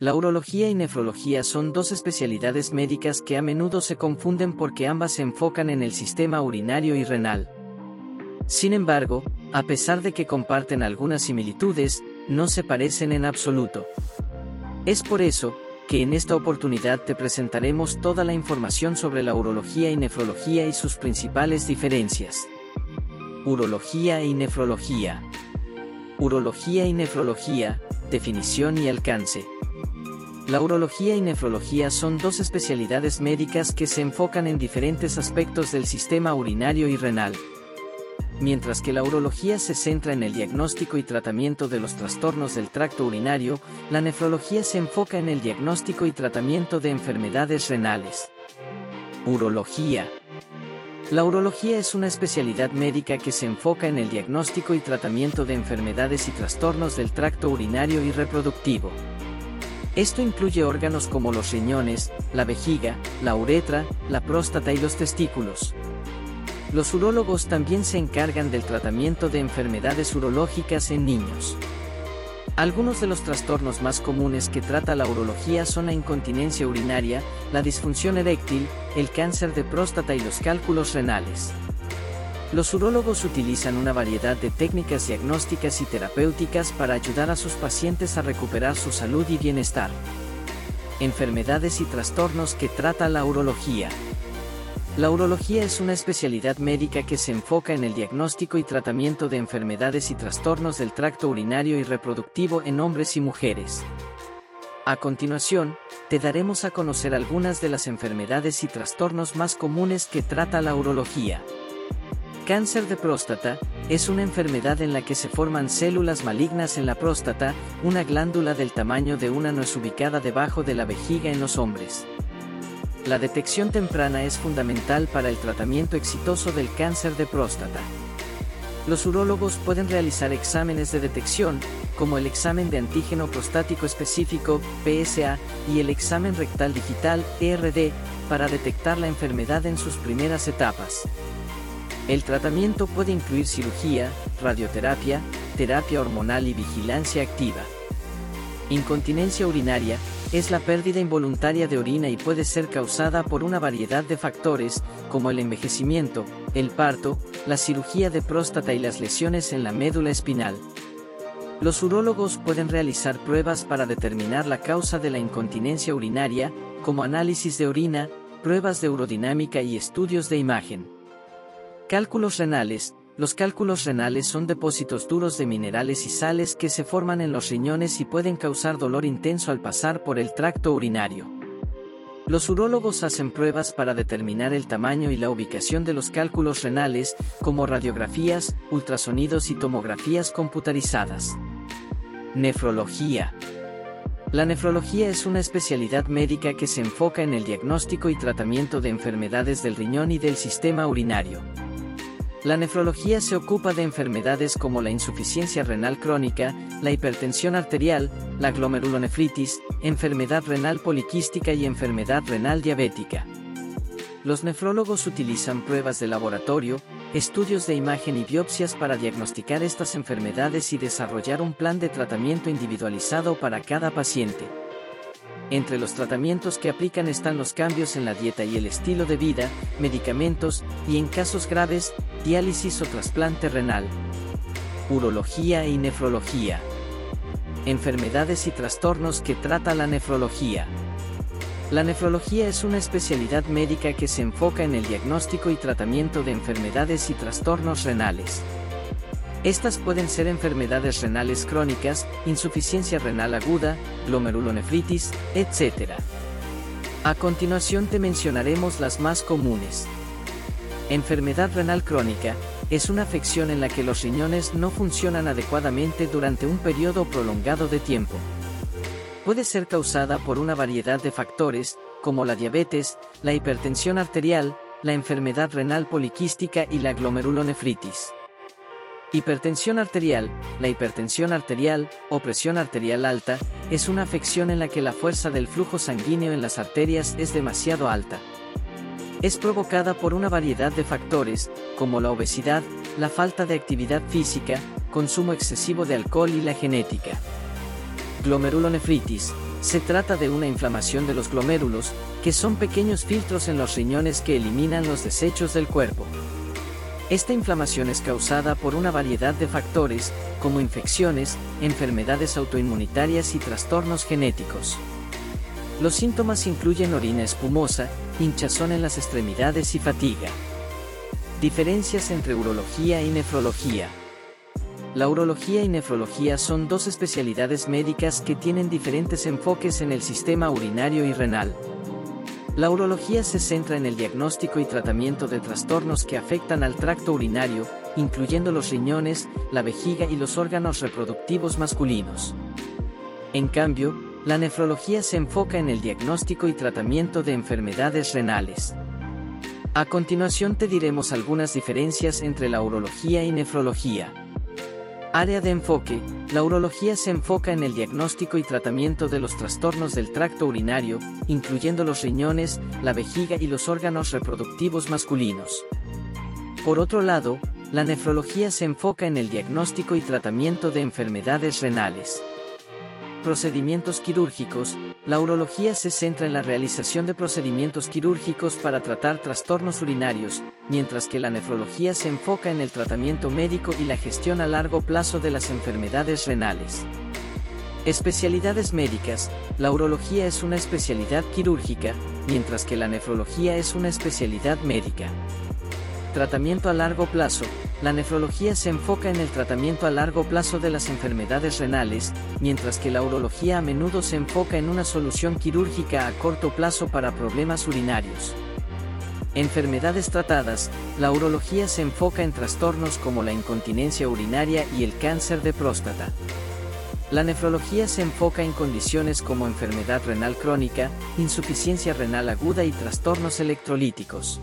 La urología y nefrología son dos especialidades médicas que a menudo se confunden porque ambas se enfocan en el sistema urinario y renal. Sin embargo, a pesar de que comparten algunas similitudes, no se parecen en absoluto. Es por eso, que en esta oportunidad te presentaremos toda la información sobre la urología y nefrología y sus principales diferencias. Urología y nefrología. Urología y nefrología, definición y alcance. La urología y nefrología son dos especialidades médicas que se enfocan en diferentes aspectos del sistema urinario y renal. Mientras que la urología se centra en el diagnóstico y tratamiento de los trastornos del tracto urinario, la nefrología se enfoca en el diagnóstico y tratamiento de enfermedades renales. Urología. La urología es una especialidad médica que se enfoca en el diagnóstico y tratamiento de enfermedades y trastornos del tracto urinario y reproductivo. Esto incluye órganos como los riñones, la vejiga, la uretra, la próstata y los testículos. Los urólogos también se encargan del tratamiento de enfermedades urológicas en niños. Algunos de los trastornos más comunes que trata la urología son la incontinencia urinaria, la disfunción eréctil, el cáncer de próstata y los cálculos renales. Los urólogos utilizan una variedad de técnicas diagnósticas y terapéuticas para ayudar a sus pacientes a recuperar su salud y bienestar. Enfermedades y trastornos que trata la urología. La urología es una especialidad médica que se enfoca en el diagnóstico y tratamiento de enfermedades y trastornos del tracto urinario y reproductivo en hombres y mujeres. A continuación, te daremos a conocer algunas de las enfermedades y trastornos más comunes que trata la urología. Cáncer de próstata es una enfermedad en la que se forman células malignas en la próstata, una glándula del tamaño de una nuez ubicada debajo de la vejiga en los hombres. La detección temprana es fundamental para el tratamiento exitoso del cáncer de próstata. Los urólogos pueden realizar exámenes de detección, como el examen de antígeno prostático específico, PSA, y el examen rectal digital, ERD, para detectar la enfermedad en sus primeras etapas. El tratamiento puede incluir cirugía, radioterapia, terapia hormonal y vigilancia activa. Incontinencia urinaria es la pérdida involuntaria de orina y puede ser causada por una variedad de factores, como el envejecimiento, el parto, la cirugía de próstata y las lesiones en la médula espinal. Los urólogos pueden realizar pruebas para determinar la causa de la incontinencia urinaria, como análisis de orina, pruebas de urodinámica y estudios de imagen. Cálculos renales. Los cálculos renales son depósitos duros de minerales y sales que se forman en los riñones y pueden causar dolor intenso al pasar por el tracto urinario. Los urólogos hacen pruebas para determinar el tamaño y la ubicación de los cálculos renales, como radiografías, ultrasonidos y tomografías computarizadas. Nefrología. La nefrología es una especialidad médica que se enfoca en el diagnóstico y tratamiento de enfermedades del riñón y del sistema urinario. La nefrología se ocupa de enfermedades como la insuficiencia renal crónica, la hipertensión arterial, la glomerulonefritis, enfermedad renal poliquística y enfermedad renal diabética. Los nefrólogos utilizan pruebas de laboratorio, estudios de imagen y biopsias para diagnosticar estas enfermedades y desarrollar un plan de tratamiento individualizado para cada paciente. Entre los tratamientos que aplican están los cambios en la dieta y el estilo de vida, medicamentos, y en casos graves, diálisis o trasplante renal. Urología y nefrología. Enfermedades y trastornos que trata la nefrología. La nefrología es una especialidad médica que se enfoca en el diagnóstico y tratamiento de enfermedades y trastornos renales. Estas pueden ser enfermedades renales crónicas, insuficiencia renal aguda, glomerulonefritis, etc. A continuación te mencionaremos las más comunes. Enfermedad renal crónica, es una afección en la que los riñones no funcionan adecuadamente durante un periodo prolongado de tiempo. Puede ser causada por una variedad de factores, como la diabetes, la hipertensión arterial, la enfermedad renal poliquística y la glomerulonefritis. Hipertensión arterial. La hipertensión arterial, o presión arterial alta, es una afección en la que la fuerza del flujo sanguíneo en las arterias es demasiado alta. Es provocada por una variedad de factores, como la obesidad, la falta de actividad física, consumo excesivo de alcohol y la genética. Glomerulonefritis. Se trata de una inflamación de los glomérulos, que son pequeños filtros en los riñones que eliminan los desechos del cuerpo. Esta inflamación es causada por una variedad de factores, como infecciones, enfermedades autoinmunitarias y trastornos genéticos. Los síntomas incluyen orina espumosa, hinchazón en las extremidades y fatiga. Diferencias entre urología y nefrología. La urología y nefrología son dos especialidades médicas que tienen diferentes enfoques en el sistema urinario y renal. La urología se centra en el diagnóstico y tratamiento de trastornos que afectan al tracto urinario, incluyendo los riñones, la vejiga y los órganos reproductivos masculinos. En cambio, la nefrología se enfoca en el diagnóstico y tratamiento de enfermedades renales. A continuación te diremos algunas diferencias entre la urología y nefrología. Área de enfoque, la urología se enfoca en el diagnóstico y tratamiento de los trastornos del tracto urinario, incluyendo los riñones, la vejiga y los órganos reproductivos masculinos. Por otro lado, la nefrología se enfoca en el diagnóstico y tratamiento de enfermedades renales. Procedimientos quirúrgicos. La urología se centra en la realización de procedimientos quirúrgicos para tratar trastornos urinarios, mientras que la nefrología se enfoca en el tratamiento médico y la gestión a largo plazo de las enfermedades renales. Especialidades médicas. La urología es una especialidad quirúrgica, mientras que la nefrología es una especialidad médica. Tratamiento a largo plazo. La nefrología se enfoca en el tratamiento a largo plazo de las enfermedades renales, mientras que la urología a menudo se enfoca en una solución quirúrgica a corto plazo para problemas urinarios. Enfermedades tratadas, la urología se enfoca en trastornos como la incontinencia urinaria y el cáncer de próstata. La nefrología se enfoca en condiciones como enfermedad renal crónica, insuficiencia renal aguda y trastornos electrolíticos.